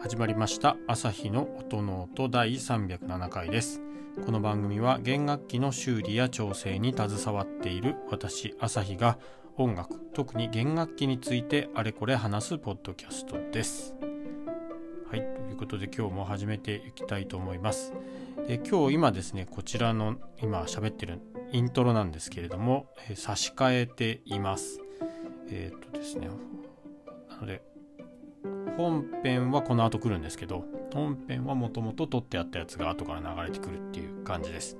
始まりました。朝日の音の音第307回です。この番組は弦楽器の修理や調整に携わっている私朝日が音楽特に弦楽器についてあれこれ話すポッドキャストです。はいということで今日も始めていきたいと思います。で今日今ですねこちらの今喋ってるイントロなんですけれども、え、差し替えています。えー、っとですね。なので本編はこの後来るんですけど本編はもともと撮ってあったやつが後から流れてくるっていう感じです。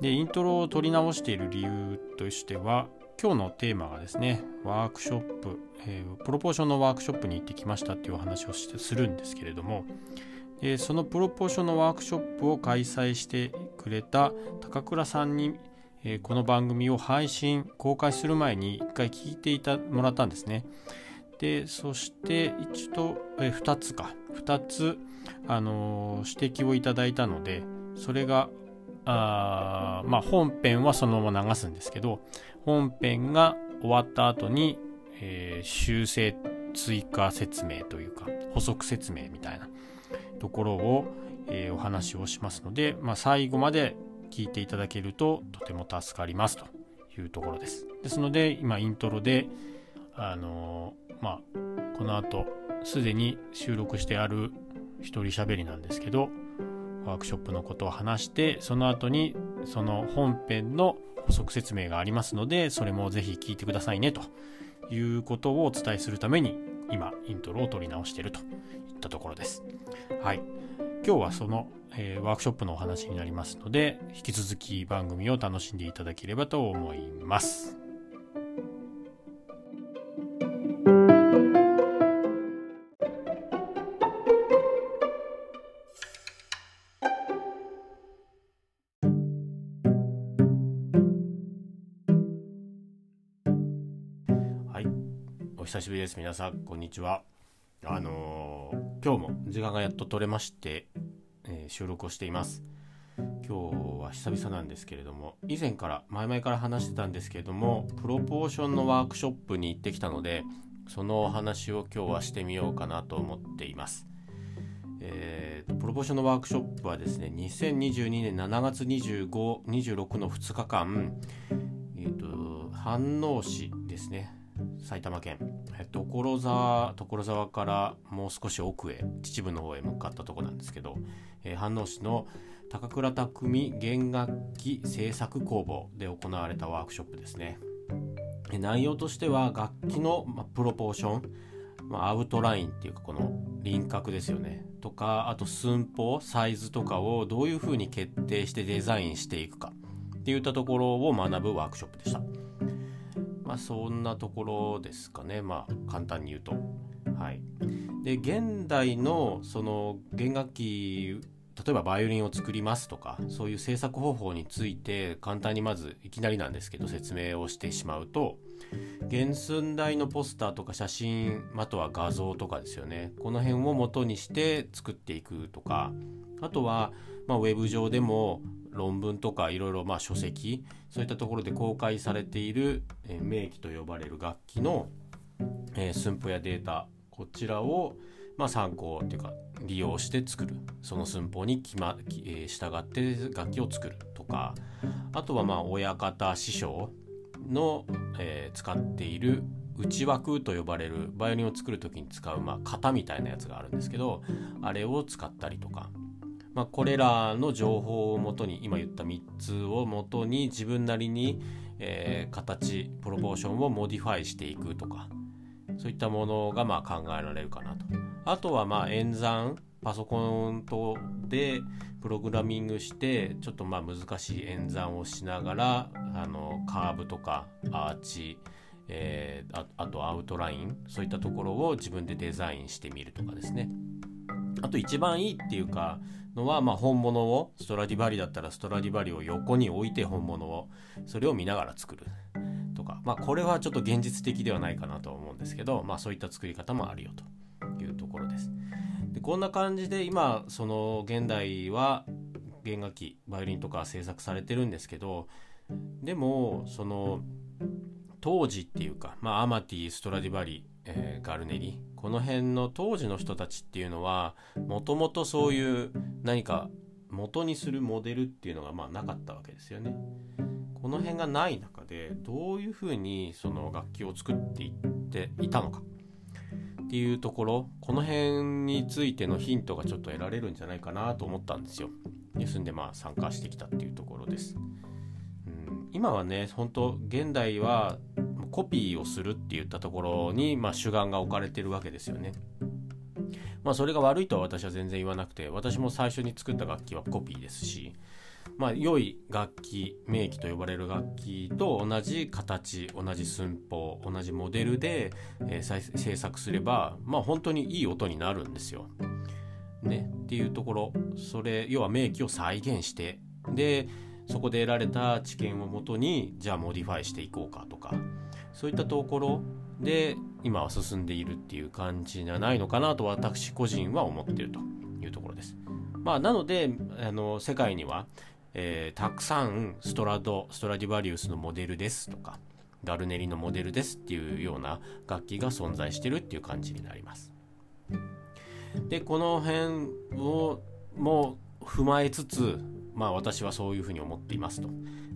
でイントロを撮り直している理由としては今日のテーマがですねワークショップ、えー、プロポーションのワークショップに行ってきましたっていうお話をしてするんですけれどもでそのプロポーションのワークショップを開催してくれた高倉さんに、この番組を配信公開する前に一回聞いていたもらったんですね。でそして一度、えー、2つか。2つ、あの、指摘をいただいたのでそれがあまあ本編はそのまま流すんですけど本編が終わった後に、えー、修正追加説明というか補足説明みたいなところを、えー、お話をしますので、まあ、最後まで聞いていただけるととても助かりますというところです。ですので今イントロであのー、まあこの後すでに収録してある一人喋りなんですけどワークショップのことを話してその後にその本編の補足説明がありますのでそれもぜひ聞いてくださいねということをお伝えするために今イントロを取り直しているといったところです。はい。今日はその、えー、ワークショップのお話になりますので引き続き番組を楽しんでいただければと思います。久しぶりです。皆さん、こんにちは。あのー、今日も時間がやっと取れまして、えー、収録をしています。今日は久々なんですけれども、以前から、前々から話してたんですけれども、プロポーションのワークショップに行ってきたので、そのお話を今日はしてみようかなと思っています。えっー、プロポーションのワークショップはですね、2022年7月25、26の2日間、えっ、ー、と、飯能市ですね。埼玉県。所沢所沢からもう少し奥へ秩父の方へ向かったとこなんですけど、えー、飯能市の高倉匠弦楽器製作工房で行われたワークショップですね。内容としては楽器の、ま、プロポーション、まアウトラインっていうかこの輪郭ですよね。とかあと寸法サイズとかをどういうふうに決定してデザインしていくかっていったところを学ぶワークショップでした。まあそんなところですかね。まあ簡単に言うと。はい、で現代のその弦楽器例えばバイオリンを作りますとかそういう制作方法について簡単にまずいきなりなんですけど説明をしてしまうと原寸大のポスターとか写真あとは画像とかですよね。この辺を元にして作っていくとかあとは、まあ、ウェブ上でも論文とかいろいろまあ書籍そういったところで公開されている、えー、名機と呼ばれる楽器の、えー、寸法やデータこちらを、まあ、参考っていうか利用して作る。その寸法に決ま、えー、従って楽器を作るとかあとはまあ親方師匠の、えー、使っている内枠と呼ばれるバイオリンを作る時に使う、まあ、型みたいなやつがあるんですけどあれを使ったりとかまあ、これらの情報をもとに今言った3つをもとに自分なりに、えー、形プロポーションをモディファイしていくとかそういったものがまあ考えられるかなと。あとはまあ演算パソコンとでプログラミングしてちょっとまあ難しい演算をしながらあのカーブとかアーチえー、ああとアウトラインそういったところを自分でデザインしてみるとかですね。あと一番いいっていうかのは、まあ、本物をストラディバリだったらストラディバリを横に置いて本物をそれを見ながら作る。とか、まあ、これはちょっと現実的ではないかなと思うんですけど、まあ、そういった作り方もあるよと。いうところです。でこんな感じで今その現代は弦楽器バイオリンとか制作されてるんですけどでもその当時っていうか、まあ、アマティストラディバリ、えー、ガルネリこの辺の当時の人たちっていうのはもともとそういう何か元にするモデルっていうのがまあなかったわけですよね。この辺がない中でどういうふうにその楽器を作っていっていたのかっていうところこの辺についてのヒントがちょっと得られるんじゃないかなと思ったんですよ。ですんでまあ参加してきたっていうところです。うん、今はね本当現代はコピーをするって言ったところに、まあ、主眼が置かれてるわけですよね。まあそれが悪いとは私は全然言わなくて私も最初に作った楽器はコピーですしまあ良い楽器名器と呼ばれる楽器と同じ形同じ寸法同じモデルで、えー、制作すればまあ本当にいい音になるんですよ。ねっていうところそれ要は名器を再現してでそこで得られた知見をもとにじゃあモディファイしていこうかとかそういったところで今は進んでいるっていう感じじゃないのかなと私個人は思っているというところです。まあ、なのであの世界には、えー、たくさんストラドストラディバリウスのモデルですとかガルネリのモデルですっていうような楽器が存在してるっていう感じになります。でこの辺をも踏まえつつまあ私はそういうふうに思っていますと。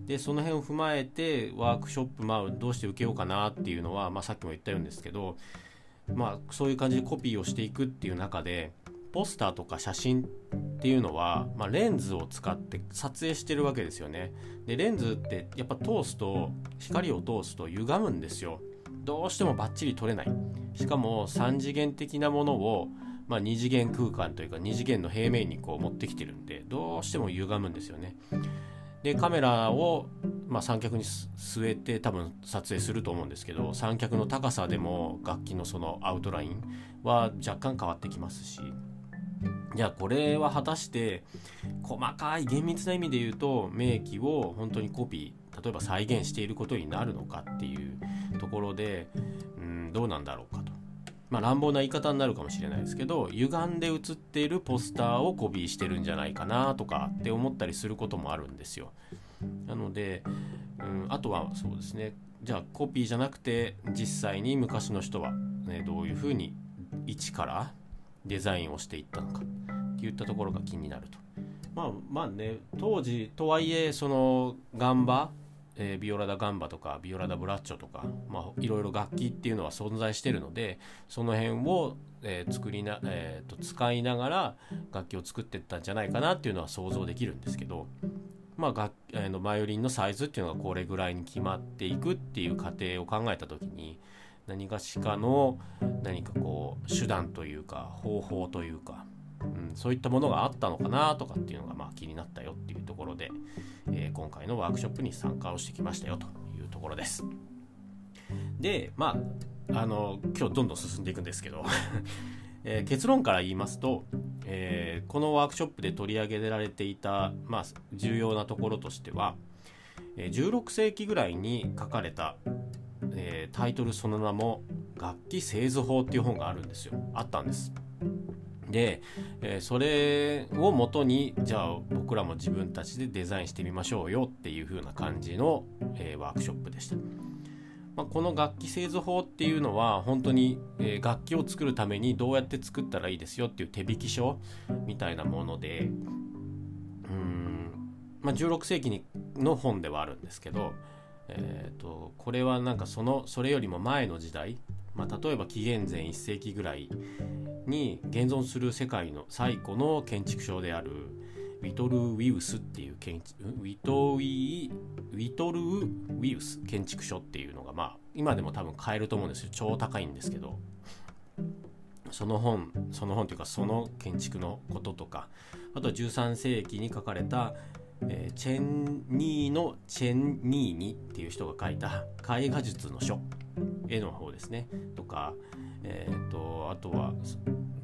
でその辺を踏まえてワークショップ、まあ、どうして受けようかなっていうのは、まあ、さっきも言ったようですけど、まあ、そういう感じでコピーをしていくっていう中でポスターとか写真っていうのは、まあ、レンズを使って撮影してるわけですよね。でレンズってやっぱ通すと光を通すと歪むんですよ。どうしてもバッチリ撮れない。しかも3次元的なものをまあ、2次元空間というか2次元の平面にこう持ってきてるんでどうしても歪むんですよね。でカメラを、まあ、三脚に据えて多分撮影すると思うんですけど三脚の高さでも楽器のそのアウトラインは若干変わってきますし。じゃあこれは果たして細かい厳密な意味で言うと名機を本当にコピー例えば再現していることになるのかっていうところでうんどうなんだろうか。まあ、乱暴な言い方になるかもしれないですけど歪んで写っているポスターをコピーしてるんじゃないかなとかって思ったりすることもあるんですよ。なので、うん、あとはそうですねじゃあコピーじゃなくて実際に昔の人は、ね、どういうふうに一からデザインをしていったのかっていったところが気になると。まあまあね当時とはいえその岩場えー、ビオラダガンバとかビオラダブラッチョとか、まあ、いろいろ楽器っていうのは存在してるのでその辺を、えー、作りな、えーと、使いながら楽器を作ってったんじゃないかなっていうのは想像できるんですけど、まあ楽えー、のバイオリンのサイズっていうのがこれぐらいに決まっていくっていう過程を考えた時に何かしかの何かこう手段というか方法というかうん、そういったものがあったのかなとかっていうのがまあ気になったよっていうところで、えー、今回のワークショップに参加をしてきましたよというところです。で、まあ、あの、今日どんどん進んでいくんですけど えー、結論から言いますと、えー、このワークショップで取り上げられていた、まあ、重要なところとしては、え16世紀ぐらいに書かれた、えタイトルその名も「楽器製図法」っていう本があるんですよあったんです。で、えー、それをもとにじゃあ僕らも自分たちでデザインしてみましょうよっていう風な感じの、えー、ワークショップでした。まあ、この楽器製図法っていうのは本当に、えー、楽器を作るためにどうやって作ったらいいですよっていう手引き書みたいなものでうん、まあ、16世紀にの本ではあるんですけど、えーとこれはなんかそのそれよりも前の時代まあ、例えば紀元前1世紀ぐらいに現存する世界の最古の建築書であるウィトル・ウィウスっていう建築ウィトウィウィトル・ウィウス建築書っていうのがまあ今でも多分買えると思うんですよ。超高いんですけど。その本その本というかその建築のこととかあとは13世紀に書かれた、えー、チェンニーのチェンニーニっていう人が書いた絵画術の書絵の方ですね。とか、えーと、あとは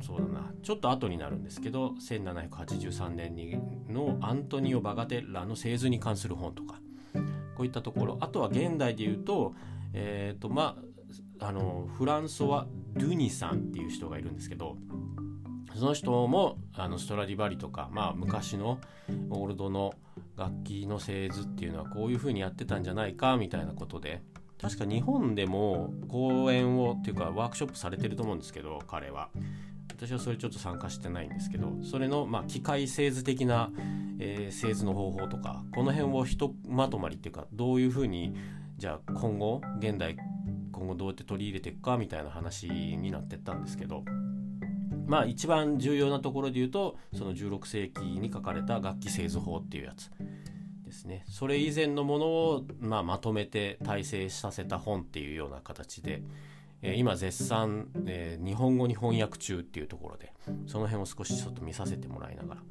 そうだな。ちょっと後になるんですけど1783年にのアントニオ・バガテッラの製図に関する本とかこういったところ。あとは現代で言うと,、えーとまあ、あのフランソワ・ドゥニさんっていう人がいるんですけどその人もあのストラディバリとか、まあ、昔のオールドの楽器の製図っていうのはこういう風にやってたんじゃないかみたいなことで。確か日本でも講演をっていうかワークショップされてると思うんですけど彼は。私はそれちょっと参加してないんですけどそれのまあ機械製図的な、えー、製図の方法とかこの辺をひとまとまりっていうかどういうふうにじゃあ今後現代今後どうやって取り入れていくかみたいな話になってったんですけどまあ一番重要なところで言うとその16世紀に書かれた楽器製図法っていうやつですねそれ以前のものを、まあ、まとめて大成させた本っていうような形で、えー、今絶賛、えー、日本語に翻訳中っていうところでその辺を少しちょっと見させてもらいながら。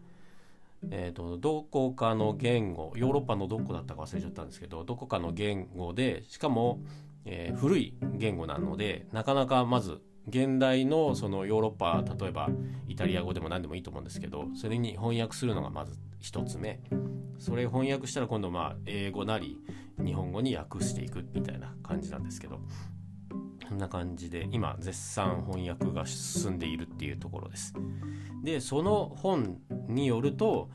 えーと、どこかの言語ヨーロッパのどこだったか忘れちゃったんですけどどこかの言語でしかも、えー、古い言語なのでなかなかまず現代のそのヨーロッパ例えばイタリア語でも何でもいいと思うんですけどそれに翻訳するのがまず1つ目。それ翻訳したら今度まあ英語なり日本語に訳していくみたいな感じなんですけど。そんな感じで今絶賛翻訳が進んでいるっていうところです。でその本によると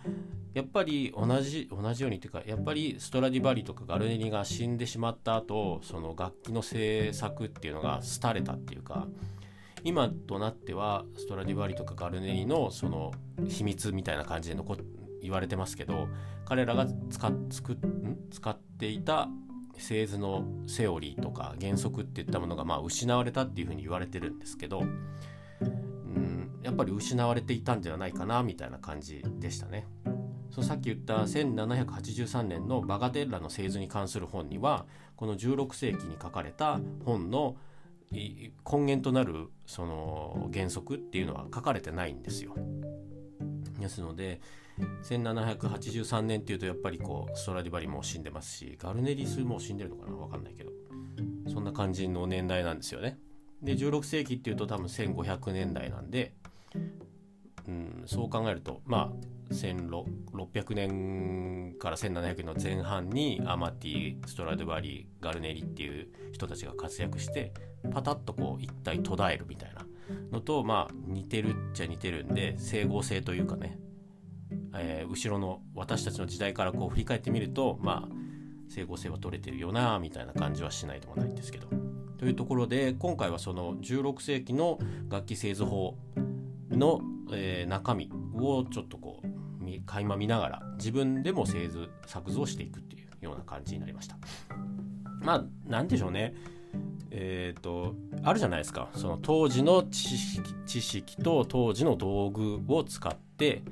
やっぱり同じ同じようにというかやっぱりストラディバリとかガルネリが死んでしまった後その楽器の制作っていうのが廃れたっていうか今となってはストラディバリとかガルネリのその秘密みたいな感じで残言われてますけど彼らが使使っていた製図のセオリーとか原則っていったものがまあ失われたっていうふうに言われてるんですけどうん。やっぱり失われていたんじゃないかなみたいな感じでしたね。そのさっき言った1783年のバガテッラの製図に関する本にはこの16世紀に書かれた本の根源となるその原則っていうのは書かれてないんですよ。ですので1783年っていうとやっぱりこうストラディバリも死んでますしガルネリスも死んでるのかな分かんないけどそんな感じの年代なんですよね。で16世紀っていうと多分1500年代なんで、うん、そう考えるとまあ1600年から1700年の前半にアマティストラデバリーガルネリっていう人たちが活躍してパタッとこう一体途絶えるみたいなのとまあ似てるっちゃ似てるんで整合性というかねえー、後ろの私たちの時代からこう振り返ってみるとまあ整合性は取れてるよなみたいな感じはしないでもないんですけど。というところで今回はその16世紀の楽器製図法の、えー、中身をちょっとこう垣間見ながら自分でも製図作図をしていくっていうような感じになりました。まあ何でしょうね。えっ、ー、とあるじゃないですかその当時の知識知識と当時の道具を使って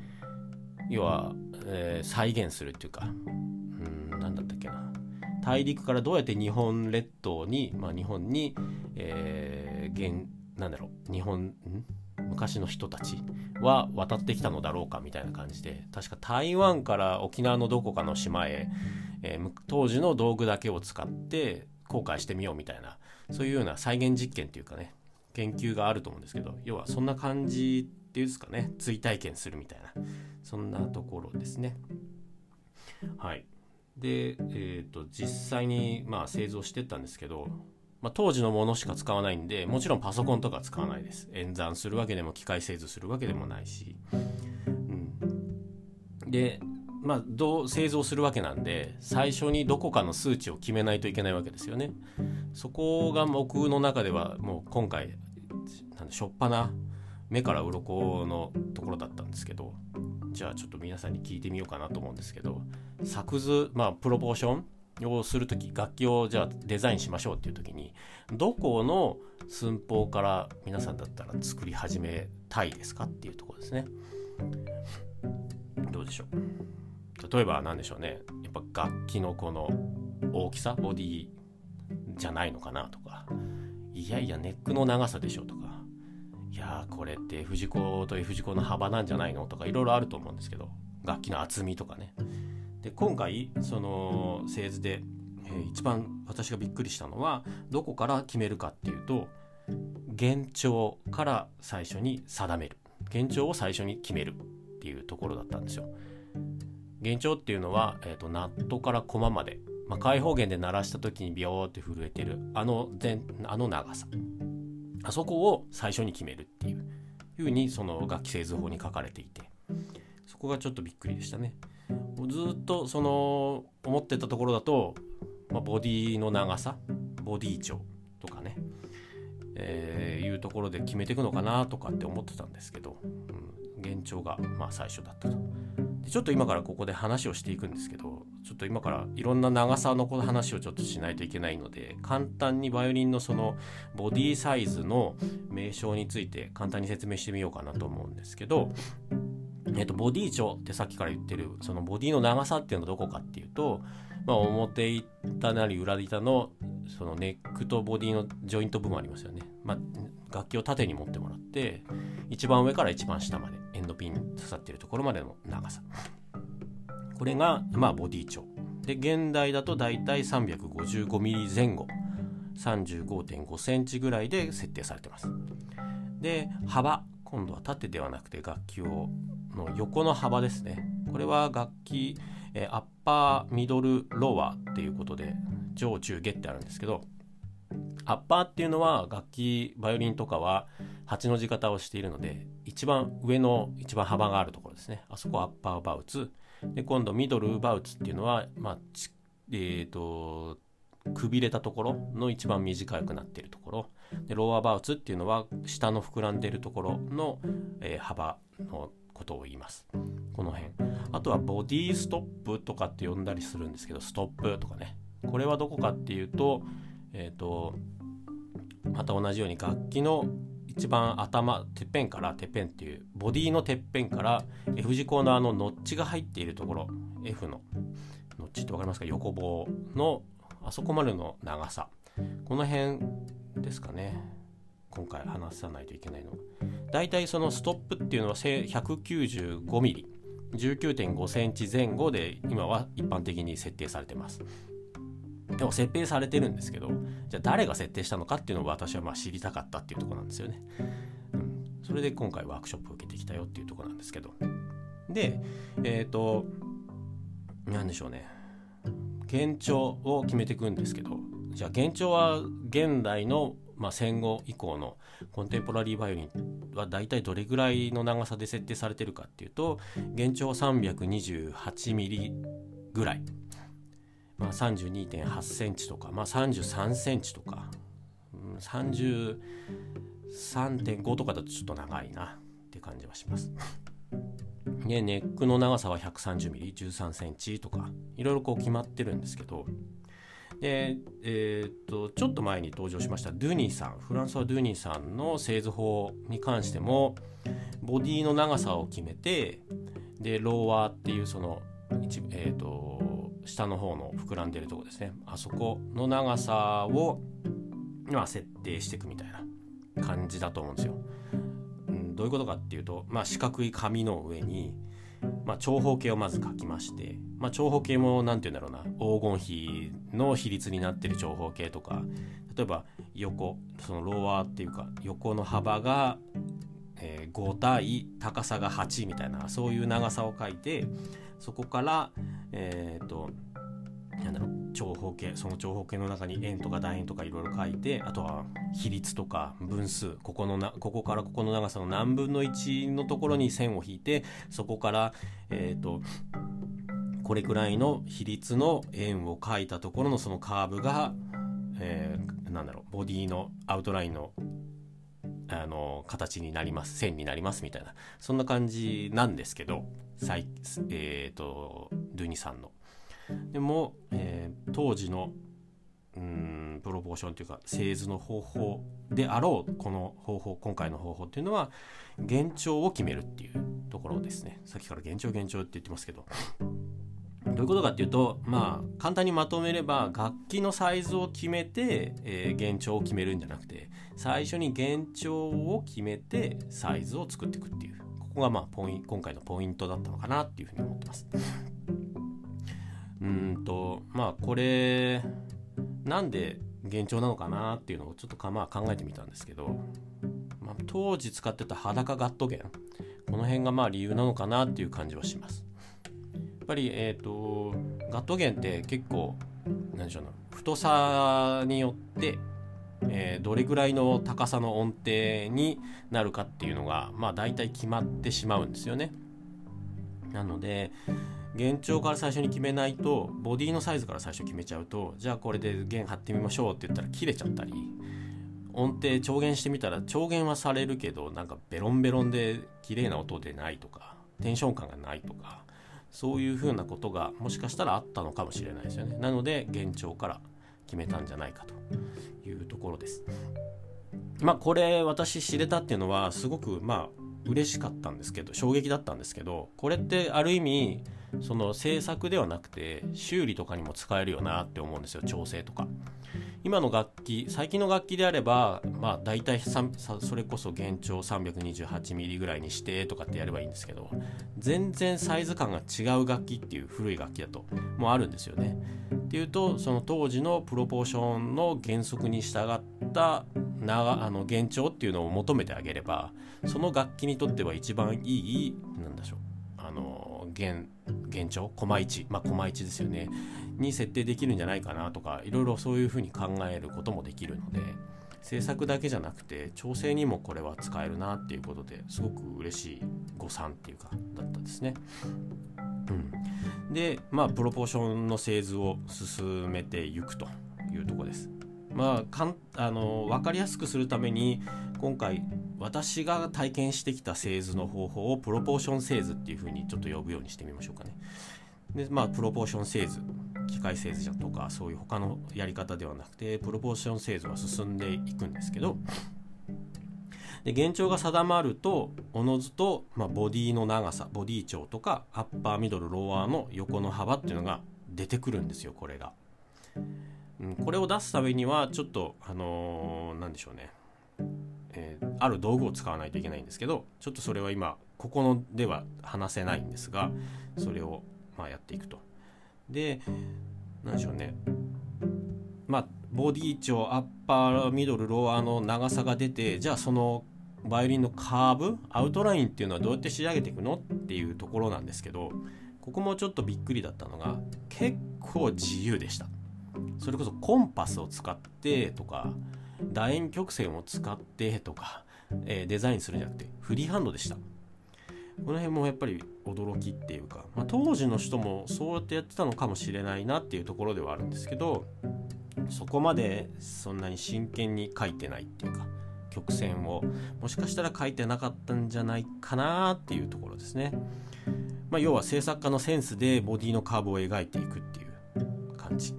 要は、えー、再現するっていうかうん何だったっけな大陸からどうやって日本列島に、まあ、日本に、えー、現なんだろう日本昔の人たちは渡ってきたのだろうかみたいな感じで確か台湾から沖縄のどこかの島へ、えー、当時の道具だけを使って航海してみようみたいなそういうような再現実験っていうかね研究があると思うんですけど要はそんな感じっていうんですかね追体験するみたいなそんなところですね。はい。で、えーと、実際に、まあ、製造してったんですけど、まあ、当時のものしか使わないんでもちろんパソコンとか使わないです。演算するわけでも機械製図するわけでもないし、うん、でまあどう製造するわけなんで最初にどこかの数値を決めないといけないわけですよね。そこが僕の中ではもう今回なんでしょっぱな。目から鱗のところだったんですけどじゃあちょっと皆さんに聞いてみようかなと思うんですけど作図まあプロポーションをする時楽器をじゃあデザインしましょうっていう時にどこの寸法から皆さんだったら作り始めたいですかっていうところですね。どうでしょう？例えば何でしょうね。やっぱ楽器のこの大きさボディじゃないのかなとか。いやいやネックの長さでしょうとか。いやこれって F 字工と F 字工の幅なんじゃないのとかいろいろあると思うんですけど。楽器の厚みとかね。で今回その製図で、えー、一番私がびっくりしたのはどこから決めるかっていうと幻聴から最初に定める。幻聴を最初に決めるっていうところだったんですよ。幻聴っていうのは、えーと、ナットからコマまで、まあ、開放弦で鳴らした時にビヨーって震えてるあのあの長さ。あそこを最初に決めるっていうふうにその楽器製図法に書かれていて。そこがちょっとびっくりでしたね。ずっとその思ってたところだと、まあ、ボディの長さボディ長とかね、えー、いうところで決めていくのかなとかって思ってたんですけど、うん、幻聴がまあ最初だったと。でちょっと今からここで話をしていくんですけどちょっと今からいろんな長さの話をちょっとしないといけないので簡単にバイオリンのそのボディサイズの名称について簡単に説明してみようかなと思うんですけど、えっと、ボディ長ってさっきから言ってるそのボディの長さっていうのはどこかっていうと、まあ、表板なり裏板のそのネックとボディのジョイント部分ありますよね。まあ、楽器を縦に持ってもらって一番上から一番下までエンドピン刺さってるところまでの長さ。これがまあボディ長。で現代だとだいたい 355mm 前後35.5センチぐらいで設定されてます。で幅今度は縦ではなくて楽器をの横の幅ですね。これは楽器えアッパーミドルロワーっていうことで上中下ってあるんですけどアッパーっていうのは楽器バイオリンとかは8の字型をしているので一番上の一番幅があるところですね。あそこアッパーバウツで今度ミドルバウツっていうのはまあえっ、ー、とくびれたところの一番短くなっているところ。でローアバウツっていうのは下の膨らんでるところの、えー、幅のことを言います。この辺。あとはボディストップとかって呼んだりするんですけどストップとかね。これはどこかっていうとえっ、ー、とまた同じように楽器の一番頭てっぺんからてっぺんっていうボディのてっぺんから F 字工のあのノッチが入っているところ。F の。ノッチって分かりますか？横棒のあそこまでの長さ。この辺ですかね。今回話さないといけないの。は大体そのストップっていうのは 195mm 19.5センチ前後で今は一般的に設定されてます。でも設定されてるんですけどじゃあ誰が設定したのかっていうのを私はまあ知りたかったっていうとこなんですよね、うん、それで今回ワークショップを受けてきたよっていうとこなんですけど。でえっ、ー、と何でしょうね。幻聴を決めていくんですけど。じゃあ幻聴は現代の、まあ、戦後以降のコンテンポラリーバイオリンは大体どれぐらいの長さで設定されてるかっていうと幻聴は 328mm ぐらい。まあ、32.8センチとか、まあ、33センチとか、うん、33.5とかだとちょっと長いなって感じはします。でネックの長さは 130mm13 センチとか。いろいろこう決まってるんですけどで、えー、っとちょっと前に登場しましたドゥニーさんフランソワ・ドゥニーさんの製図法に関してもボディの長さを決めてでローワーっていうその一、えー、っと下の方の膨らんでるとこですねあそこの長さを、まあ、設定していくみたいな感じだと思うんですよ。うん、どういうことかっていうと、まあ、四角い紙の上に、まあ、長方形をまず書きまして、まあ、長方形も何て言うんだろうな黄金比の比率になってる長方形とか例えば横そのローワーっていうか横の幅が、えー、5対高さが8みたいなそういう長さを書いてそこからえっ、ー、となんだろう長方形その長方形の中に円とか楕円とかいろいろ書いてあとは比率とか分数ここのなここからここの長さの何分の1のところに線を引いてそこからえっ、ー、とこれくらいの比率の円を書いたところのそのカーブが、えー、なんだろうボディのアウトラインのあの形になります線になりますみたいなそんな感じなんですけどえーと、ドゥニさんの。でも、えー、当時のうんプロポーションというか製図の方法であろうこの方法今回の方法っていうのは幻聴を決めるっていうところですね。さっきから幻聴幻聴って言ってますけど。どういうことかっていうとまあ簡単にまとめれば楽器のサイズを決めて、えー、幻聴を決めるんじゃなくて最初に幻聴を決めてサイズを作っていくっていう。ここがまあポイ今回のポイントだったのかなっていうふうに思ってます。うんとまあこれなんで幻聴なのかなっていうのをちょっとか、まあ、考えてみたんですけど、まあ、当時使ってた裸ガット弦この辺がまあ理由なのかなっていう感じはします。やっぱり、えーと、ガット弦って結構何でしょうな太さによってえー、どれぐらいの高さの音程になるかっていうのがまあ大体決まってしまうんですよね。なので、幻聴から最初に決めないとボディのサイズから最初決めちゃうとじゃあこれで弦張ってみましょうって言ったら切れちゃったり音程調弦してみたら調弦はされるけどなんかベロンベロンで綺麗な音でないとかテンション感がないとかそういうふうなことがもしかしたらあったのかもしれないですよね。なので幻聴から決めたんじゃないかと。いうところです。まあこれ私知れたっていうのはすごくまあ嬉しかったんですけど衝撃だったんですけどこれってある意味その制作ではなくて修理とかにも使えるよなって思うんですよ調整とか。今の楽器最近の楽器であればまあ大体それこそ幻聴 328mm ぐらいにしてとかってやればいいんですけど全然サイズ感が違う楽器っていう古い楽器だともうあるんですよね。っていうとその当時のプロポーションの原則に従った長あの幻聴っていうのを求めてあげればその楽器にとっては一番いいなんでしょう。あの現現状？駒1まあ駒1ですよね。に設定できるんじゃないかなとかいろいろそういうふうに考えることもできるので制作だけじゃなくて調整にもこれは使えるなっていうことですごく嬉しい誤算っていうかだったですね。うん、でまあプロポーションの製図を進めていくというとこです。まあ、かんあの分かりやすくするために今回私が体験してきた製図の方法をプロポーション製図っていうふうにちょっと呼ぶようにしてみましょうかね。でまあプロポーション製図機械製図じゃとかそういう他のやり方ではなくてプロポーション製図は進んでいくんですけどで幻聴が定まるとおのずと、まあ、ボディの長さボディ長とかアッパーミドルローアーの横の幅っていうのが出てくるんですよこれが。うん、これを出すためにはちょっとあのー、でしょうね、えー、ある道具を使わないといけないんですけどちょっとそれは今ここのでは話せないんですがそれをまあやっていくと。で何でしょうね。まあボディ長アッパーミドルローアーの長さが出てじゃあそのバイオリンのカーブアウトラインっていうのはどうやって仕上げていくのっていうところなんですけどここもちょっとびっくりだったのが結構自由でした。それこそコンパスを使ってとか楕円曲線を使ってとか、えー、デザインするんじゃなくてフリーハンドでした。この辺もやっぱり驚きっていうか、まあ、当時の人もそうやってやってたのかもしれないなっていうところではあるんですけどそこまでそんなに真剣に書いてないっていうか曲線をもしかしたら書いてなかったんじゃないかなっていうところですね。まあ、要は制作家のセンスでボディのカーブを描いていくっていう感じ。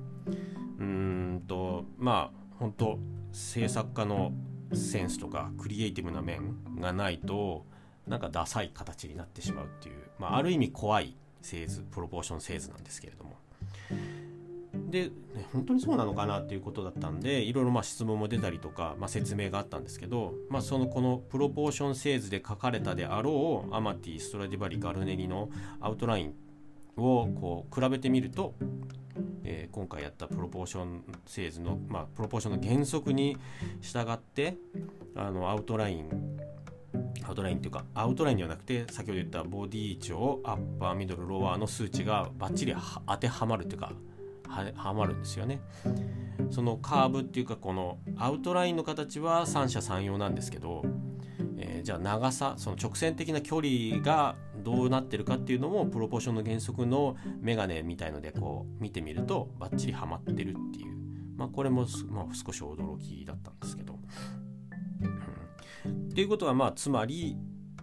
うーんとまあ本当制作家のセンスとかクリエイティブな面がないとなんかダサい形になってしまうっていう、まあ、ある意味怖い製図プロポーション製図なんですけれども。で、ね、本当にそうなのかなっていうことだったんでいろいろまあ質問も出たりとか、まあ、説明があったんですけど、まあ、そのこのプロポーション製図で書かれたであろうアマティストラディバリガルネリのアウトラインをこう比べてみると、えー、今回やったプロポーション製図の、まあ、プロポーションの原則に従ってあのアウトラインアウトラインというかアウトラインではなくて先ほど言ったボディ長アッパーミドルロワーの数値がバッチリ当てはまるというかはまるんですよね。そのカーブっていうかこのアウトラインの形は三者三様なんですけど、えー、じゃあ長さその直線的な距離がどうなってるかっていうのもプロポーションの原則のメガネみたいのでこう見てみるとバッチリはまってるっていう。まあこれも、まあ、少し驚きだったんですけど。っていうことはまあつまり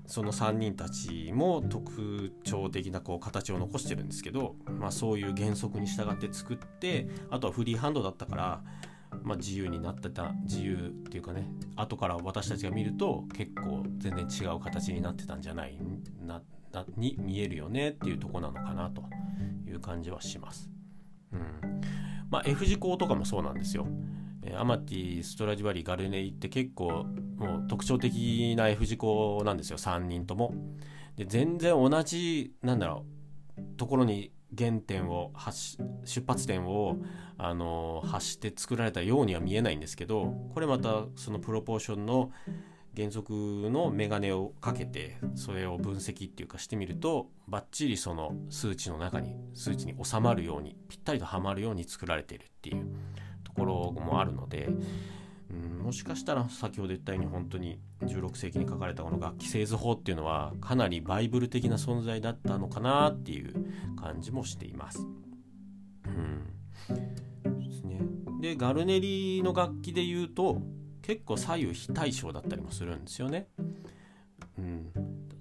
その3人たちも特徴的なこう形を残してるんですけど、まあ、そういう原則に従って作ってあとはフリーハンドだったから、まあ、自由になってた自由っていうかね後から私たちが見ると結構全然違う形になってたんじゃないななに見えるよねっていうとこなのかなという感じはします。うんまあ、F 字工とかもそうなんですよ。アマティストラジバリガルネイって結構もう特徴的な F 字工なんですよ3人とも。で全然同じなんだろうところに原点を出発点を、あの発して作られたようには見えないんですけどこれまたそのプロポーションの原則のメガネをかけてそれを分析っていうかしてみるとバッチリその数値の中に数値に収まるようにぴったりとはまるように作られているっていうころもあるので、うんもしかしたら先ほど言ったように本当に16世紀に書かれたこの楽器製図法っていうのはかなりバイブル的な存在だったのかなっていう感じもしています。うんですね、でガルネリの楽器で言うと結構左右非対称だったりもするんですよね。うん、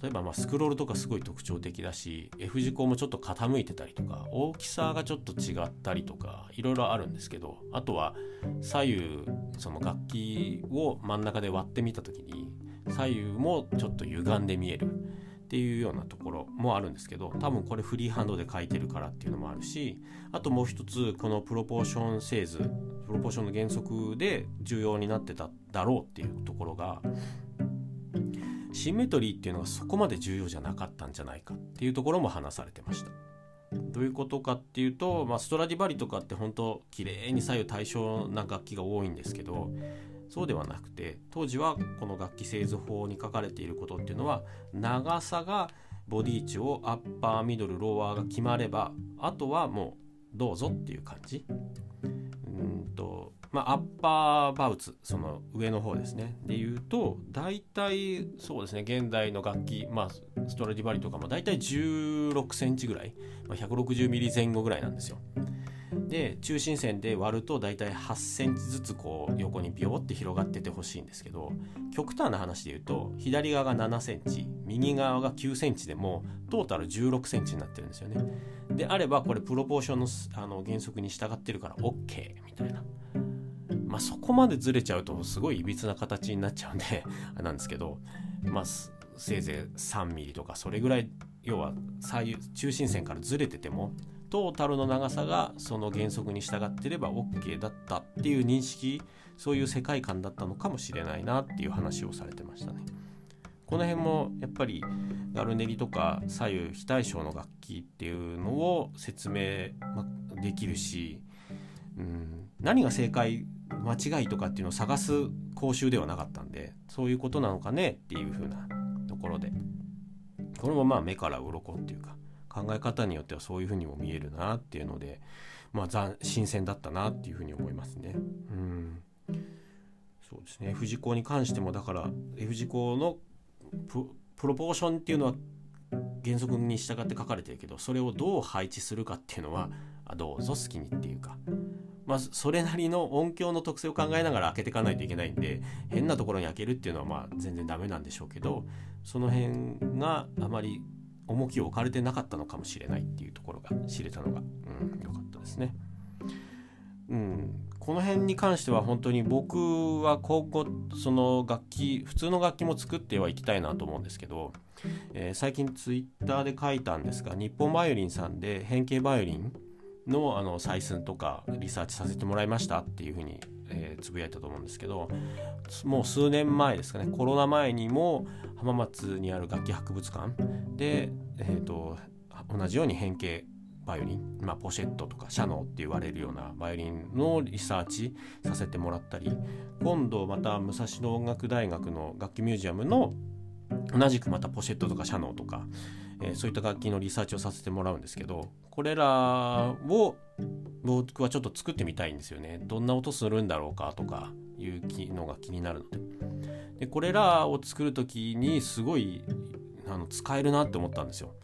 例えばまスクロールとかすごい特徴的だし F 字工もちょっと傾いてたりとか大きさがちょっと違ったりとかいろいろあるんですけどあとは左右その楽器を真ん中で割ってみた時に左右もちょっと歪んで見えるっていうようなところもあるんですけど多分これフリーハンドで書いてるからっていうのもあるしあともう一つこのプロポーション製図プロポーションの原則で重要になってただろうっていうところがシンメトリーっていうのがそこまで重要じゃなかったんじゃないかっていうところも話されてました。どういうことかっていうと、まあ、ストラディバリとかって本当綺麗に左右対称な楽器が多いんですけどそうではなくて当時はこの楽器製図法に書かれていることっていうのは長さがボディ値をアッパーミドルローワーが決まればあとはもうどうぞっていう感じうんとまあ、アッパーバウツその上の方ですね。で言うと大体そうですね現代の楽器、まあ、ストラディバリとかも大体16センチぐらい、まあ、160ミリ前後ぐらいなんですよ。で中心線で割ると大体8センチずつこう横にビョーって広がっててほしいんですけど極端な話で言うと左側が7センチ右側が9センチでもトータル16センチになってるんですよね。であればこれプロポーションのあの原則に従ってるから OK みたいな。まあ、そこまでずれちゃうとすごいいびつな形になっちゃうんで なんですけど、まあ、せいぜい3ミリとかそれぐらい要は左右中心線からずれててもトータルの長さがその原則に従ってれば OK だったっていう認識そういう世界観だったのかもしれないなっていう話をされてましたね。この辺もやっぱりガルネリとか左右非対称の楽器っていうのを説明できるし、うん、何が正解間違いとかっていうのを探す講習ではなかったんでそういうことなのかねっていう風なところで。これもまあ目から鱗っていうか考え方によってはそういう風にも見えるなっていうのでまあ新鮮だったなっていう風に思いますね。うん。そうですね。F 字工に関してもだから F 字工のプロポーションっていうのは原則に従って書かれてるけどそれをどう配置するかっていうのはどうぞ好きにっていうかまあ、それなりの音響の特性を考えながら開けていかないといけないんで変なところに開けるっていうのはまあ全然ダメなんでしょうけどその辺があまり重きを置かれてなかったのかもしれないっていうところが知れたのが、うん、よかったですね。うん、この辺に関しては本当に僕は今後その楽器普通の楽器も作ってはいきたいなと思うんですけど、えー、最近ツイッターで書いたんですが日本バイオリンさんで変形バイオリンのあの採寸とかリサーチさせてもらいましたっていうふうに、えー、つぶやいたと思うんですけどもう数年前ですかねコロナ前にも浜松にある楽器博物館で、えーと、同じように変形バイオリン、まあ、ポシェットとかシャノーって言われるようなバイオリンのリサーチさせてもらったり今度また武蔵野音楽大学の楽器ミュージアムの同じくまたポシェットとかシャノーとか、えー、そういった楽器のリサーチをさせてもらうんですけどこれらを僕はちょっと作ってみたいんですよね。どんな音するんだろうかとかいうのが気になるので。でこれらを作る時にすごいあの使えるなって思ったんですよ。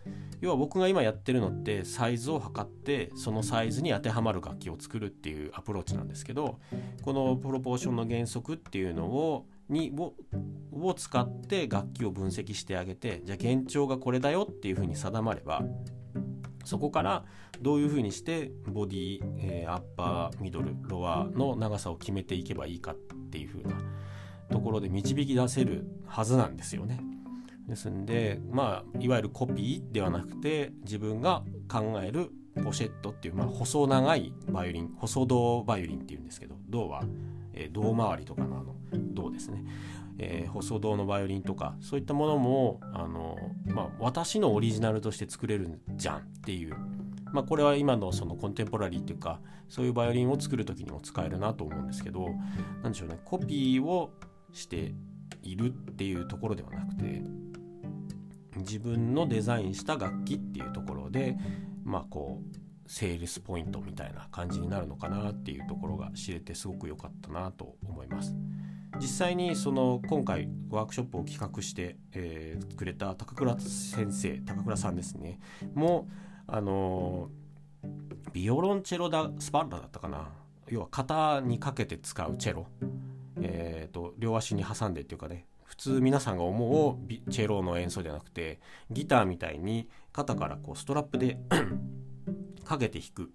要は僕が今やってるのってサイズを測ってそのサイズに当てはまる楽器を作るっていうアプローチなんですけどこのプロポーションの原則っていうのをにをを使って楽器を分析してあげてじゃあ幻聴がこれだよっていうふうに定まればそこからどういうふうにしてボディ、えー、アッパーミドルロアの長さを決めていけばいいかっていうふうなところで導き出せるはずなんですよね。ですんでまあいわゆるコピーではなくて自分が考えるポシェットっていう、まあ、細長いバイオリン細胴バイオリンっていうんですけど銅は、えー、胴回りとかのあの銅ですね、えー、細銅のバイオリンとかそういったものもあの、まあ、私のオリジナルとして作れるじゃんっていう、まあ、これは今のそのコンテンポラリーっていうかそういうバイオリンを作る時にも使えるなと思うんですけど何でしょうねコピーをしているっていうところではなくて自分のデザインした楽器っていうところでまあこうセールスポイントみたいな感じになるのかなっていうところが知れてすごく良かったなと思います。実際にその今回ワークショップを企画して、えー、くれた高倉先生高倉さんですね。もあのビオロンチェロダスパッラだったかな。要は肩にかけて使うチェロ、えーと、両足に挟んでっていうかね。普通皆さんが思うチェロの演奏じゃなくてギターみたいに肩からこうストラップで かけて弾く、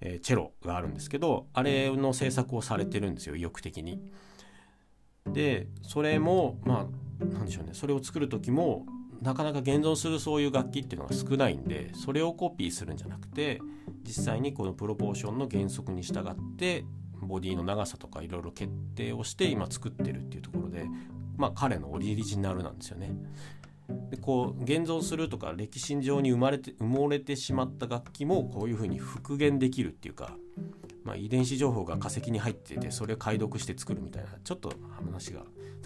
えー、チェロがあるんですけどあれの制作をされてるんですよ意欲的に。でそれもまあなんでしょうねそれを作る時もなかなか現存するそういう楽器っていうのが少ないんでそれをコピーするんじゃなくて実際にこのプロポーションの原則に従ってボディの長さとかいろいろ決定をして今作ってるっていうところでまあ彼のオリジナルなんですよね。でこう現存するとか歴史上に生まれて埋もれてしまった楽器もこういうふうに復元できるっていうか、まあ、遺伝子情報が化石に入っててそれを解読して作るみたいなちょっと話が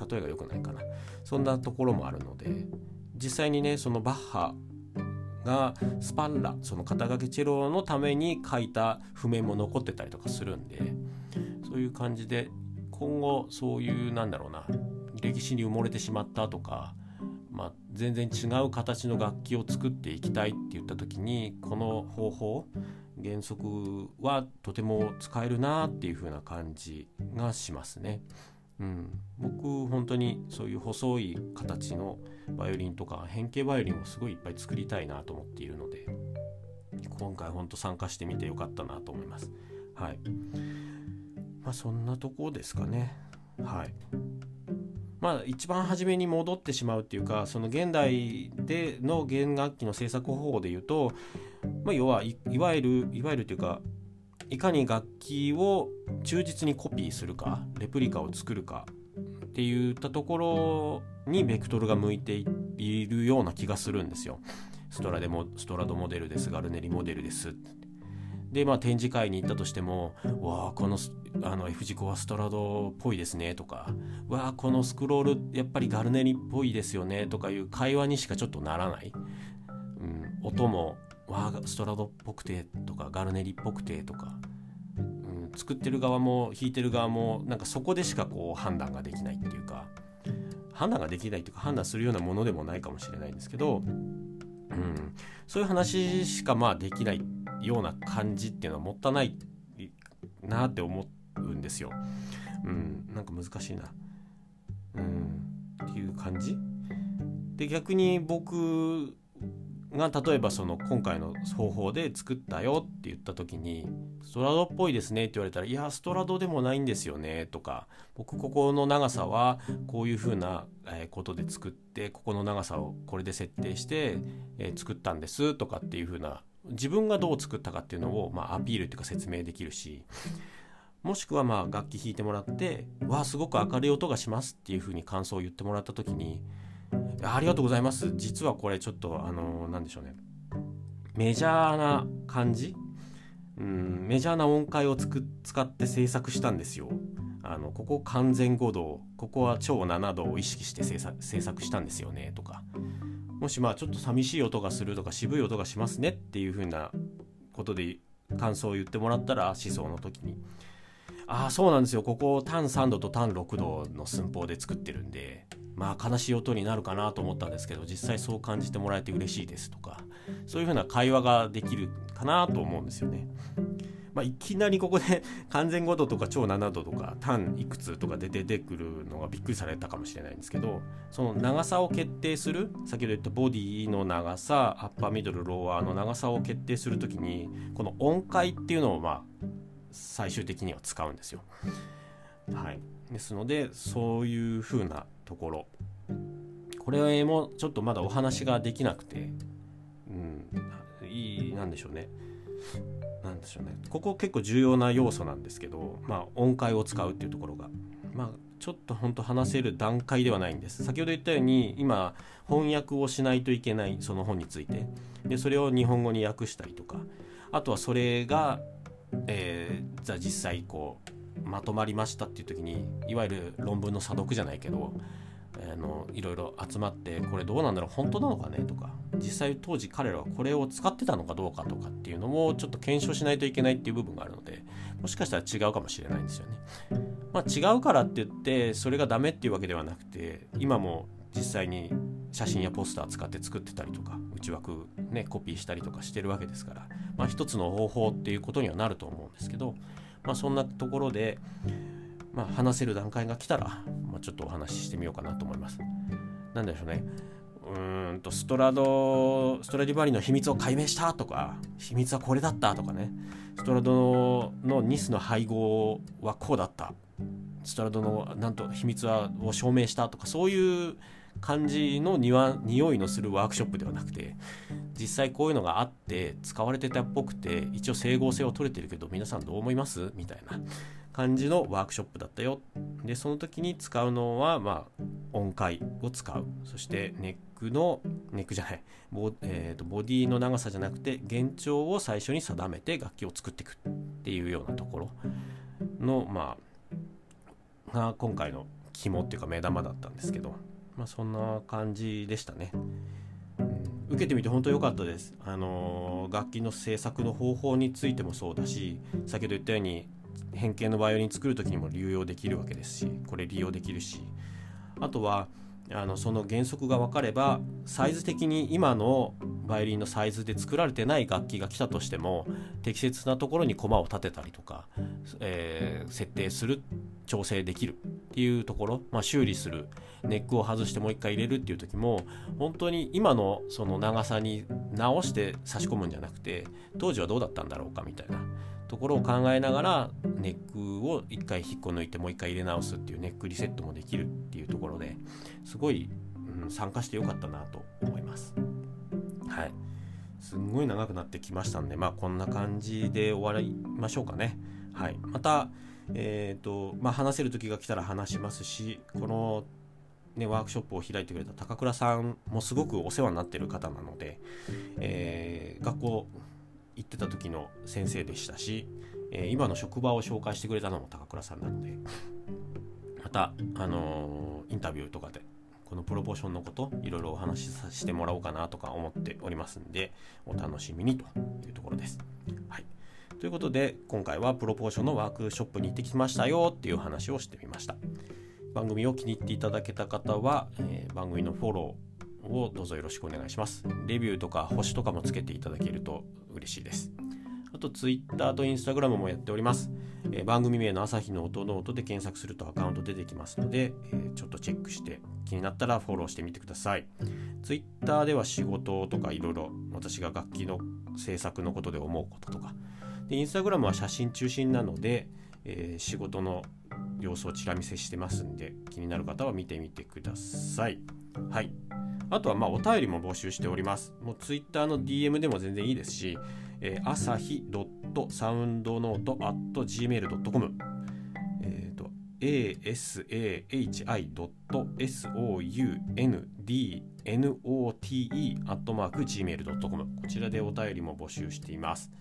例えが良くないかな。そんなところもあるので実際にねそのバッハがスパンラその肩掛けチェロのために書いた譜面も残ってたりとかするんでそういう感じで今後そういうなんだろうな歴史に埋もれてしまったとか、まあ、全然違う形の楽器を作っていきたいって言った時にこの方法原則はとても使えるなっていう風な感じがしますね。うん、僕本当にそういう細い形のバイオリンとか変形バイオリンをすごいいっぱい作りたいなと思っているので今回本当参加してみてよかったなと思います。はい。まあそんなとこですかね。はい。まあ一番初めに戻ってしまうっていうかその現代での弦楽器の制作方法で言うと、まあ、要はいわゆるいわゆるというかいかに楽器を忠実にコピーするかレプリカを作るかっていったところにベクトルが向いているような気がするんですよ。ストラでもストラドモデルですガルネリモデルですでまあ展示会に行ったとしても「わあこのあの F 字コアストラドっぽいですね」とか「わあこのスクロールやっぱりガルネリっぽいですよね」とかいう会話にしかちょっとならない、うん、音もわあストラドっぽくてとかガルネリっぽくてとか、うん、作ってる側も弾いてる側もなんかそこでしかこう判断ができないっていうか判断ができないというか判断するようなものでもないかもしれないんですけど、うん、そういう話しかまあできないような感じっていうのはもったいないなって思うんですよ。うん、なんか難しいな。うん、っていう感じ？で逆に僕が例えばその今回の方法で作ったよって言った時にストラドっぽいですねって言われたらいやストラドでもないんですよねとか僕ここの長さはこういうふうなことで作ってここの長さをこれで設定して作ったんですとかっていうふうな自分がどう作ったかっていうのをまあアピールっていうか説明できるしもしくはまあ楽器弾いてもらってわあすごく明るい音がしますっていうふうに感想を言ってもらった時にありがとうございます。実はこれちょっと、あのー、でしょうね。メジャーな感じ？うん、メジャーな音階をつく使って制作したんですよ。あの、ここ完全5度、ここは超7度を意識して制作制作したんですよね、とか。もしまあちょっと寂しい音がするとか渋い音がしますねっていう風なことで感想を言ってもらったら思想の時にああそうなんですよここ単3度と単6度の寸法で作ってるんでまあ悲しい音になるかなと思ったんですけど実際そう感じてもらえて嬉しいですとかそういうふうな会話ができるかなと思うんですよね。まあ、いきなりここで 完全5度とか超7度とか単いくつとかで出てくるのがびっくりされたかもしれないんですけどその長さを決定する先ほど言ったボディの長さアッパーミドルローアーの長さを決定する時にこの音階っていうのをまあ最終的には使うんですよ。はい、ですのでそういう風なところ。これもちょっとまだお話ができなくてうん。いいなんでしょうね。なんでしょうね。ここ結構重要な要素なんですけどまあ音階を使うっていうところが。まあちょっと本当話せる段階ではないんです。先ほど言ったように今翻訳をしないといけないその本について。でそれを日本語に訳したりとか。あとはそれが、えー、じゃあ実際こうまとまりましたっていう時にいわゆる論文の査読じゃないけどあのいろいろ集まってこれどうなんだろう本当なのかねとか実際当時彼らはこれを使ってたのかどうかとかっていうのもちょっと検証しないといけないっていう部分があるのでもしかしたら違うかもしれないんですよね。まあ、違うからって言ってそれがダメっていうわけではなくて今も実際に写真やポスター使って作ってたりとか内枠ねコピーしたりとかしてるわけですから、まあ、一つの方法っていうことにはなると思うんですけど、まあ、そんなところで、まあ、話せる段階が来たら、まあ、ちょっとお話ししてみようかなと思います。なんでしょうね。うーんとストラドストラディバリの秘密を解明したとか秘密はこれだったとかね。ストラドのニスの配合はこうだった。ストラドのなんと秘密はを証明したとかそういう感じのにわ匂いのするワークショップではなくて実際こういうのがあって使われてたっぽくて一応整合性は取れてるけど皆さんどう思います？みたいな感じのワークショップだったよ。でその時に使うのはまあ音階を使う。そしてネックのネックじゃない。ボ,、えーと、ボディの長さじゃなくて幻聴を最初に定めて楽器を作っていくっていうようなところのまあが今回の肝っていうか目玉だったんですけど。まあ、そんな感じでしたね。受けてみて本当良かったです。あの楽器の制作の方法についてもそうだし先ほど言ったように変形のバイオリン作る時にも流用できるわけですしこれ利用できるしあとはあのその原則が分かればサイズ的に今のバイオリンのサイズで作られてない楽器が来たとしても適切なところに駒を立てたりとか、えー、設定する調整できるっていうところ、まあ、修理するネックを外してもう一回入れるっていう時も本当に今のその長さに直して差し込むんじゃなくて当時はどうだったんだろうかみたいなところを考えながらネックを一回引っこ抜いてもう一回入れ直すっていうネックリセットもできるっていうところですごい、うん、参加してよかったなと思います。はい。すんごい長くなってきましたんで、まあこんな感じで終わりましょうかね。はい。また、えっ、ー、と、まあ話せる時が来たら話しますし、このね、ワークショップを開いてくれた高倉さんもすごくお世話になってる方なので、えー、学校行ってた時の先生でしたし、えー、今の職場を紹介してくれたのも高倉さんなので また、あのー、インタビューとかでこのプロポーションのこといろいろお話しさせてもらおうかなとか思っておりますんでお楽しみにというところです。はい、ということで今回はプロポーションのワークショップに行ってきましたよっていう話をしてみました。番組を気に入っていただけた方は、えー、番組のフォローをどうぞよろしくお願いします。レビューとか星とかもつけていただけると嬉しいです。あと Twitter と Instagram もやっております。えー、番組名の朝日の音ノートで検索するとアカウント出てきますので、えー、ちょっとチェックして気になったらフォローしてみてください。Twitter では仕事とかいろいろ私が楽器の制作のことで思うこととか。で、Instagram は写真中心なので、えー、仕事の様子をチラ見せしてますんで気になる方は見てみてください。はい。あとはまあお便りも募集しております。もう Twitter の DM でも全然いいですし、えー、朝日 .soundnote.gmail.com えっ、ー、と asahi.soundnote.gmail.com こちらでお便りも募集しています。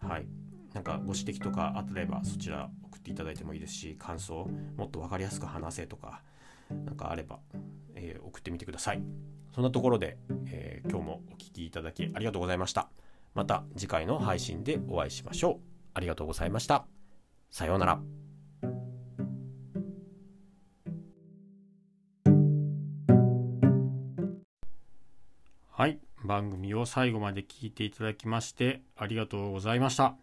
はい。なんかご指摘とかあればそちら送っていただいてもいいですし、感想、もっと分かりやすく話せとか、なんかあれば、えー、送ってみてください。そんなところで、えー、今日もお聴きいただきありがとうございました。また次回の配信でお会いしましょう。ありがとうございました。さようなら。はい。番組を最後まで聞いていただきましてありがとうございました。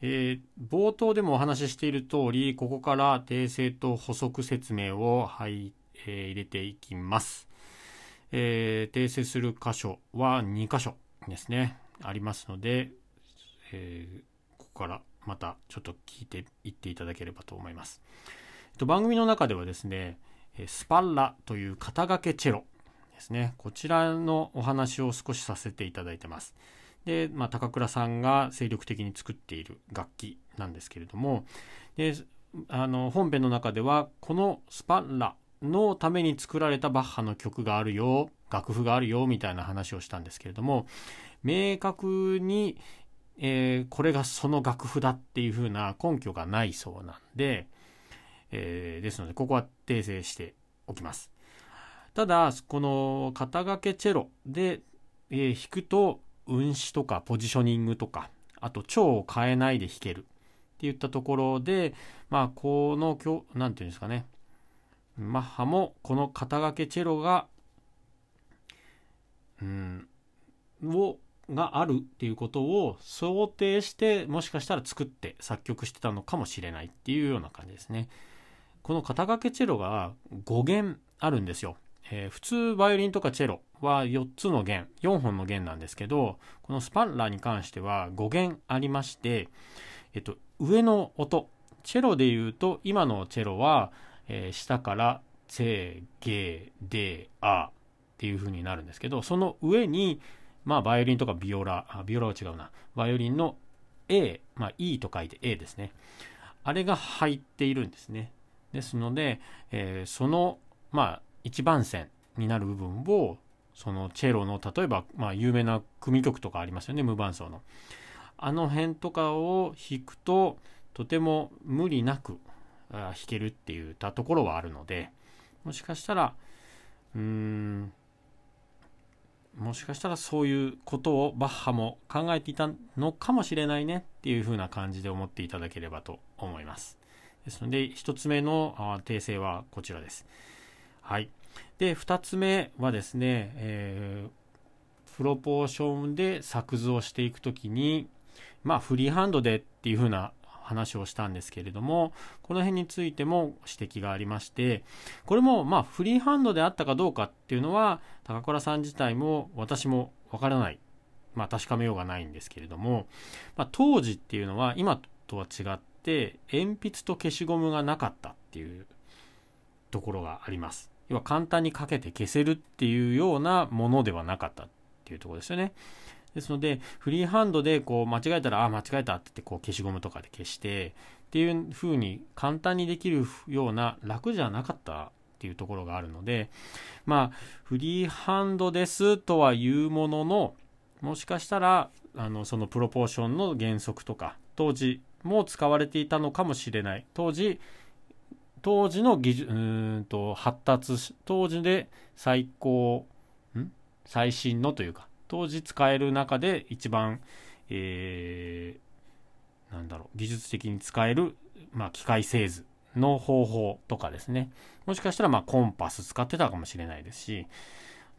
えー、冒頭でもお話ししている通り、ここから訂正と補足説明を、はいえー、入れていきます。えー、訂正する箇所は2箇所ですね、ありますので、えー、ここからまたちょっと聞いていっていただければと思います。えっと、番組の中ではですね、スパッラという肩掛けチェロですね、こちらのお話を少しさせていただいてます。で、まあ、高倉さんが精力的に作っている楽器なんですけれども、であの本編の中ではこのスパッラのために作られたバッハの曲があるよ楽譜があるよみたいな話をしたんですけれども明確に、えー、これがその楽譜だっていうふうな根拠がないそうなんで、えー、ですのでここは訂正しておきます。ただこの肩掛けチェロで、えー、弾くと運指とかポジショニングとかあと調を変えないで弾けるっていったところでまあこの何て言うんですかねマッハもこの肩掛けチェロがうんをがあるっていうことを想定してもしかしたら作って作曲してたのかもしれないっていうような感じですね。この肩掛けチェロが5弦あるんですよ。えー、普通バイオリンとかチェロは4つの弦4本の弦なんですけどこのスパンラーに関しては5弦ありまして、えっと、上の音チェロでいうと今のチェロは、えー、下から「チェゲデア」っていう風になるんですけどその上にまあバイオリンとかビオラあビオラは違うな。バイオリンの A、まあ、E と書いて A ですね。あれが入っているんですね。ですので、えー、そのまあ一番線になる部分をそのチェロの例えば、まあ、有名な組曲とかありますよね。無伴奏の。あの辺とかを弾くととても無理なく弾けるっていったところはあるのでもしかしたらうーんもしかしたらそういうことをバッハも考えていたのかもしれないねっていう風な感じで思っていただければと思います。ですので1つ目の訂正はこちらです。はい。で、2つ目はですね、えー、プロポーションで作図をしていくときに、まあ、フリーハンドでっていう風な話をしたんですけれども、この辺についても指摘がありまして、これもまあフリーハンドであったかどうかっていうのは、高倉さん自体も私もわからない。まあ確かめようがないんですけれども、まあ、当時っていうのは今とは違って、鉛筆と消しゴムがなかったっていうところがあります。要は簡単にかけて消せるっていうようなものではなかったっていうところですよね。ですので、フリーハンドでこう間違えたら、あ、間違えたってってこう消しゴムとかで消して、っていう風に簡単にできるような楽じゃなかったっていうところがあるので、まあ、フリーハンドですとは言うものの、もしかしたら、あの、そのプロポーションの原則とか、当時も使われていたのかもしれない。当時、当時の技術、うんと発達し、当時で最高、ん？最新のというか、当時使える中で一番、えー、なんだろう、技術的に使える、まあ、機械製図の方法とかですね。もしかしたら、まあ、コンパス使ってたかもしれないですし、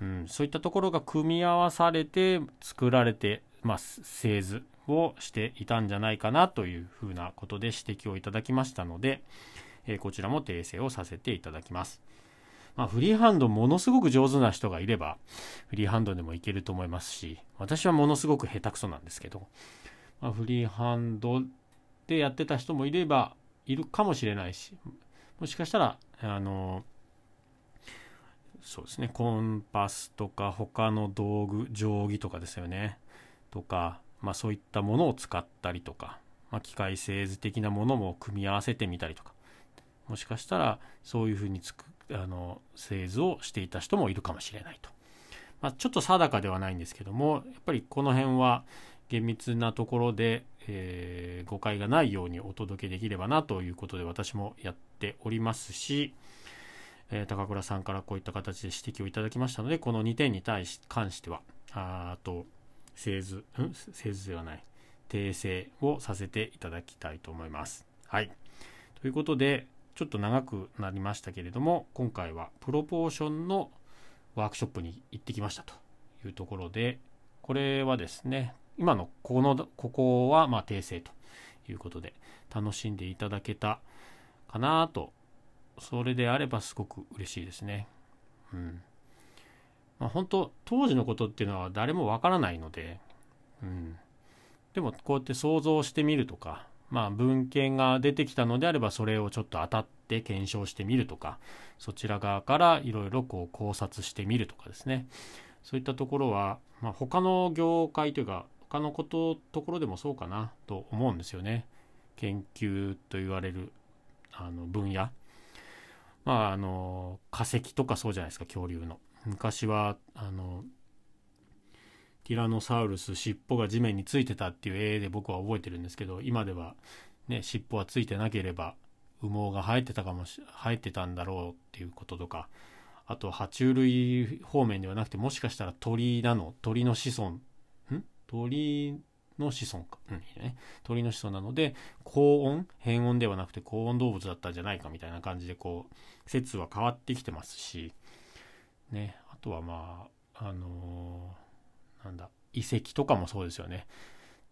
うん、そういったところが組み合わされて作られて、まあ、製図をしていたんじゃないかなというふうなことで指摘をいただきましたので、えー、こちらも訂正をさせていただきます。まあ、フリーハンドものすごく上手な人がいれば、フリーハンドでもいけると思いますし、私はものすごく下手くそなんですけど、まあ、フリーハンドでやってた人もいれば、いるかもしれないし、もしかしたら、あの、そうですね、コンパスとか他の道具、定規とかですよね、とか、まあそういったものを使ったりとか、まあ、機械製図的なものも組み合わせてみたりとか、もしかしたらそういうふうにつくあの製図をしていた人もいるかもしれないと。まあ、ちょっと定かではないんですけどもやっぱりこの辺は厳密なところで、えー、誤解がないようにお届けできればなということで私もやっておりますし、えー、高倉さんからこういった形で指摘をいただきましたのでこの2点に対し関してはあと製図、うん、製図ではない訂正をさせていただきたいと思います。はい。ということで、ちょっと長くなりましたけれども今回はプロポーションのワークショップに行ってきましたというところでこれはですね今のこのここはま訂正ということで楽しんでいただけたかなとそれであればすごく嬉しいですね。うん。まあ本当当時のことっていうのは誰もわからないのでうん。でもこうやって想像してみるとかまあ、文献が出てきたのであればそれをちょっと当たって検証してみるとかそちら側からいろいろこう考察してみるとかですね。そういったところは、まあ、他の業界というか他のことところでもそうかなと思うんですよね。研究と言われるあの分野。まああの化石とかそうじゃないですか恐竜の。昔はあのティラノサウルス尻尾が地面についてたっていう絵で僕は覚えてるんですけど今ではね尻尾はついてなければ羽毛が生えてたかもし生えてたんだろうっていうこととかあと爬虫類方面ではなくてもしかしたら鳥なの鳥の子孫ん？鳥の子孫か、うんね、鳥の子孫なので高温？変温ではなくて高温動物だったんじゃないかみたいな感じでこう説は変わってきてますしね。あとはまああのー、なんだ遺跡とかもそうですよね。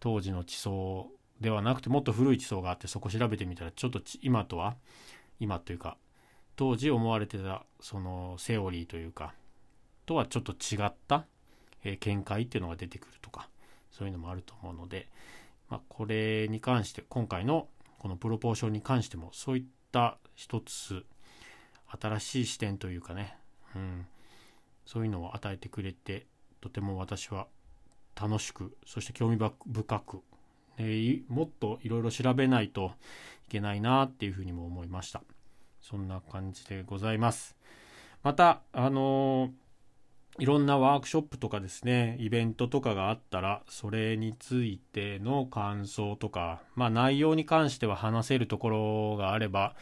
当時の地層ではなくてもっと古い地層があってそこ調べてみたらちょっと今とは今というか当時思われてたそのセオリーというかとはちょっと違った、えー、見解っていうのが出てくるとかそういうのもあると思うので、まあ、これに関して今回のこのプロポーションに関してもそういった一つ新しい視点というかね、うん、そういうのを与えてくれてとても私は楽しくそして興味深く、えー、もっといろいろ調べないといけないなっていうふうにも思いました。そんな感じでございます。またあのー、いろんなワークショップとかですねイベントとかがあったらそれについての感想とかまあ内容に関しては話せるところがあれば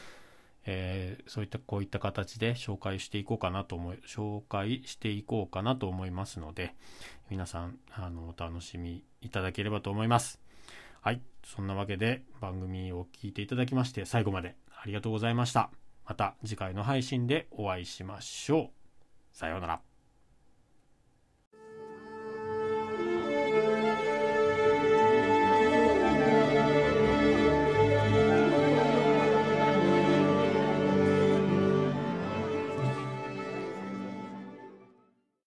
えー、そういったこういった形で紹介していこうかなと思い紹介していこうかなと思いますので皆さんあのお楽しみいただければと思います。はいそんなわけで番組を聞いていただきまして最後までありがとうございました。また次回の配信でお会いしましょう。さようなら。